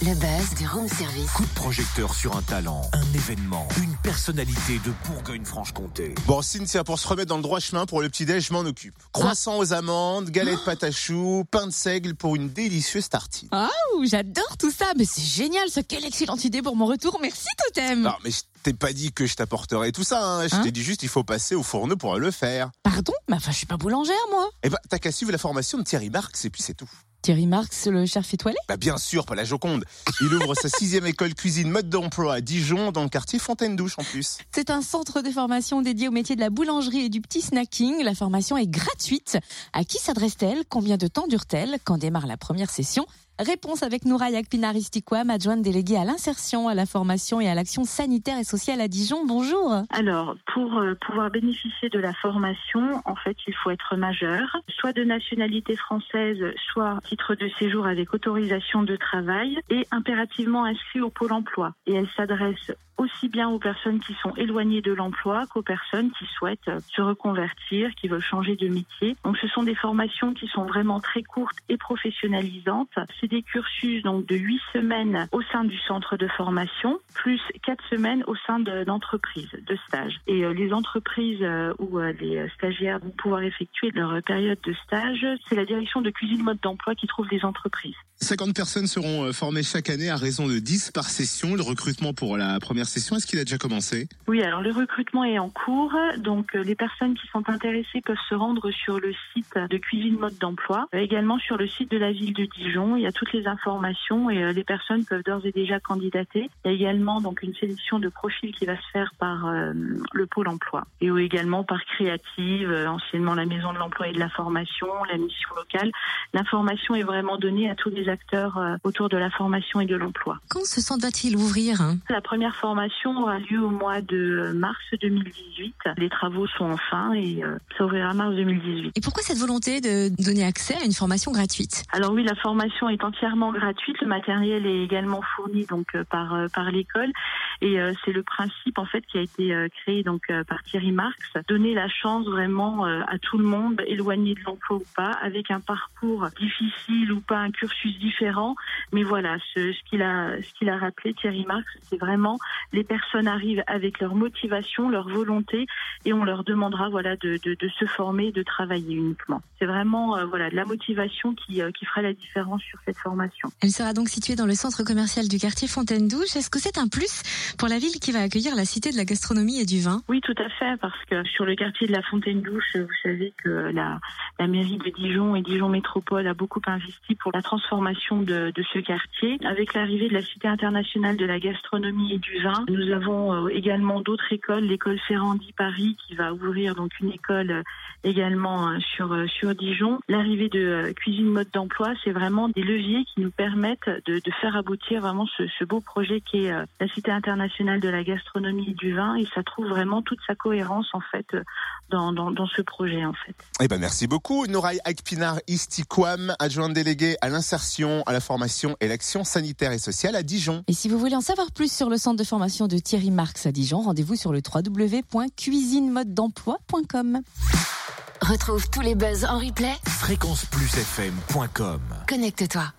Le buzz du room service. Coup de projecteur sur un talent, un événement, une personnalité de Bourgogne-Franche-Comté. Bon, Cynthia, pour se remettre dans le droit chemin pour le petit-déj, je m'en occupe. Croissant aux amandes, galette pâte à choux, pain de seigle pour une délicieuse tartine. Ah, j'adore tout ça, mais c'est génial, ça, quelle excellente idée pour mon retour, merci Totem. Non, mais je t'ai pas dit que je t'apporterai tout ça, hein. je Hein t'ai dit juste il faut passer au fourneau pour le faire. Pardon, mais enfin je suis pas boulangère moi. Eh ben, t'as qu'à suivre la formation de Thierry Marx et puis c'est tout. Thierry Marx, le chef étoilé? Bah bien sûr, pas la Joconde. Il ouvre sa sixième école cuisine mode d'emploi à Dijon, dans le quartier Fontaine-Douche en plus. C'est un centre de formation dédié au métier de la boulangerie et du petit snacking. La formation est gratuite. À qui s'adresse-t-elle? Combien de temps dure-t-elle? Quand démarre la première session? Réponse avec Noura Yakpinaristikwam, adjointe déléguée à l'insertion, à la formation et à l'action sanitaire et sociale à Dijon. Bonjour. Alors, pour euh, pouvoir bénéficier de la formation, en fait, il faut être majeur, soit de nationalité française, soit titre de séjour avec autorisation de travail et impérativement inscrit au pôle emploi. Et elle s'adresse aussi bien aux personnes qui sont éloignées de l'emploi qu'aux personnes qui souhaitent euh, se reconvertir, qui veulent changer de métier. Donc, ce sont des formations qui sont vraiment très courtes et professionnalisantes. C'est des cursus donc de huit semaines au sein du centre de formation, plus quatre semaines au sein de- d'entreprises, de, stages. Et euh, les entreprises euh, où euh, les stagiaires vont pouvoir effectuer leur période de stage, c'est la direction de cuisine mode d'emploi qui trouve les entreprises. 50 personnes seront formées chaque année à raison de 10 par session. Le recrutement pour la première session, est-ce qu'il a déjà commencé? Oui, alors le recrutement est en cours, donc euh, les personnes qui sont intéressées peuvent se rendre sur le site de cuisine mode d'emploi, euh, également sur le site de la ville de Dijon. Il y a toutes les informations et euh, les personnes peuvent d'ores et déjà candidater. Il y a également donc une sélection de profils qui va se faire par euh, le pôle emploi et ou également par Créative, anciennement la maison de l'emploi et de la formation, la mission locale. L'information est vraiment donnée à tous les acteurs euh, autour de la formation et de l'emploi. Quand ce centre va-t-il ouvrir hein? La première formation aura lieu au mois de mars 2018. Les travaux sont en fin et euh, ça ouvrira mars 2018. Et pourquoi cette volonté de donner accès à une formation gratuite? Alors oui, la formation est entièrement gratuite. Le matériel est également fourni donc euh, par euh, par l'école et euh, c'est le principe en fait qui a été euh, créé donc euh, par Thierry Marx, donner la chance vraiment à tout le monde, éloigné de l'emploi ou pas, avec un parcours difficile ou pas, un cursus différent. Mais voilà, ce, ce qu'il a ce qu'il a rappelé Thierry Marx, c'est vraiment les personnes arrivent avec leur motivation, leur volonté et on leur demandera voilà de, de, de se former, de travailler uniquement. C'est vraiment euh, voilà de la motivation qui, euh, qui fera la différence sur cette formation. Elle sera donc située dans le centre commercial du quartier Fontaine-Douche. Est-ce que c'est un plus pour la ville qui va accueillir la cité de la gastronomie et du vin? Oui, tout à fait, parce que sur le quartier de la Fontaine-Douche, vous savez que la, la mairie de Dijon et Dijon Métropole a beaucoup investi pour la transformation de, de ce quartier. Avec l'arrivée de la Cité internationale de la gastronomie et du vin, nous avons euh, également d'autres écoles, l'école Ferrandi Paris qui va ouvrir donc une école euh, également euh, sur sur Dijon. L'arrivée de cuisine mode d'emploi, c'est vraiment des leviers qui nous permettent de, de faire aboutir vraiment ce, ce beau projet qui est la Cité internationale de la gastronomie et du vin et ça trouve vraiment toute sa cohérence en fait dans, dans, dans ce projet en fait. Eh ben merci beaucoup, Nouraï Akpinar Istiquam, adjointe déléguée à l'insertion, à la formation et l'action sanitaire et sociale à Dijon. Et si vous voulez en savoir plus sur le centre de formation de Thierry Marx à Dijon, rendez-vous sur le www.cuisinemodedemploi.com. Retrouve tous les buzz en replay. Fréquenceplusfm.com Connecte-toi.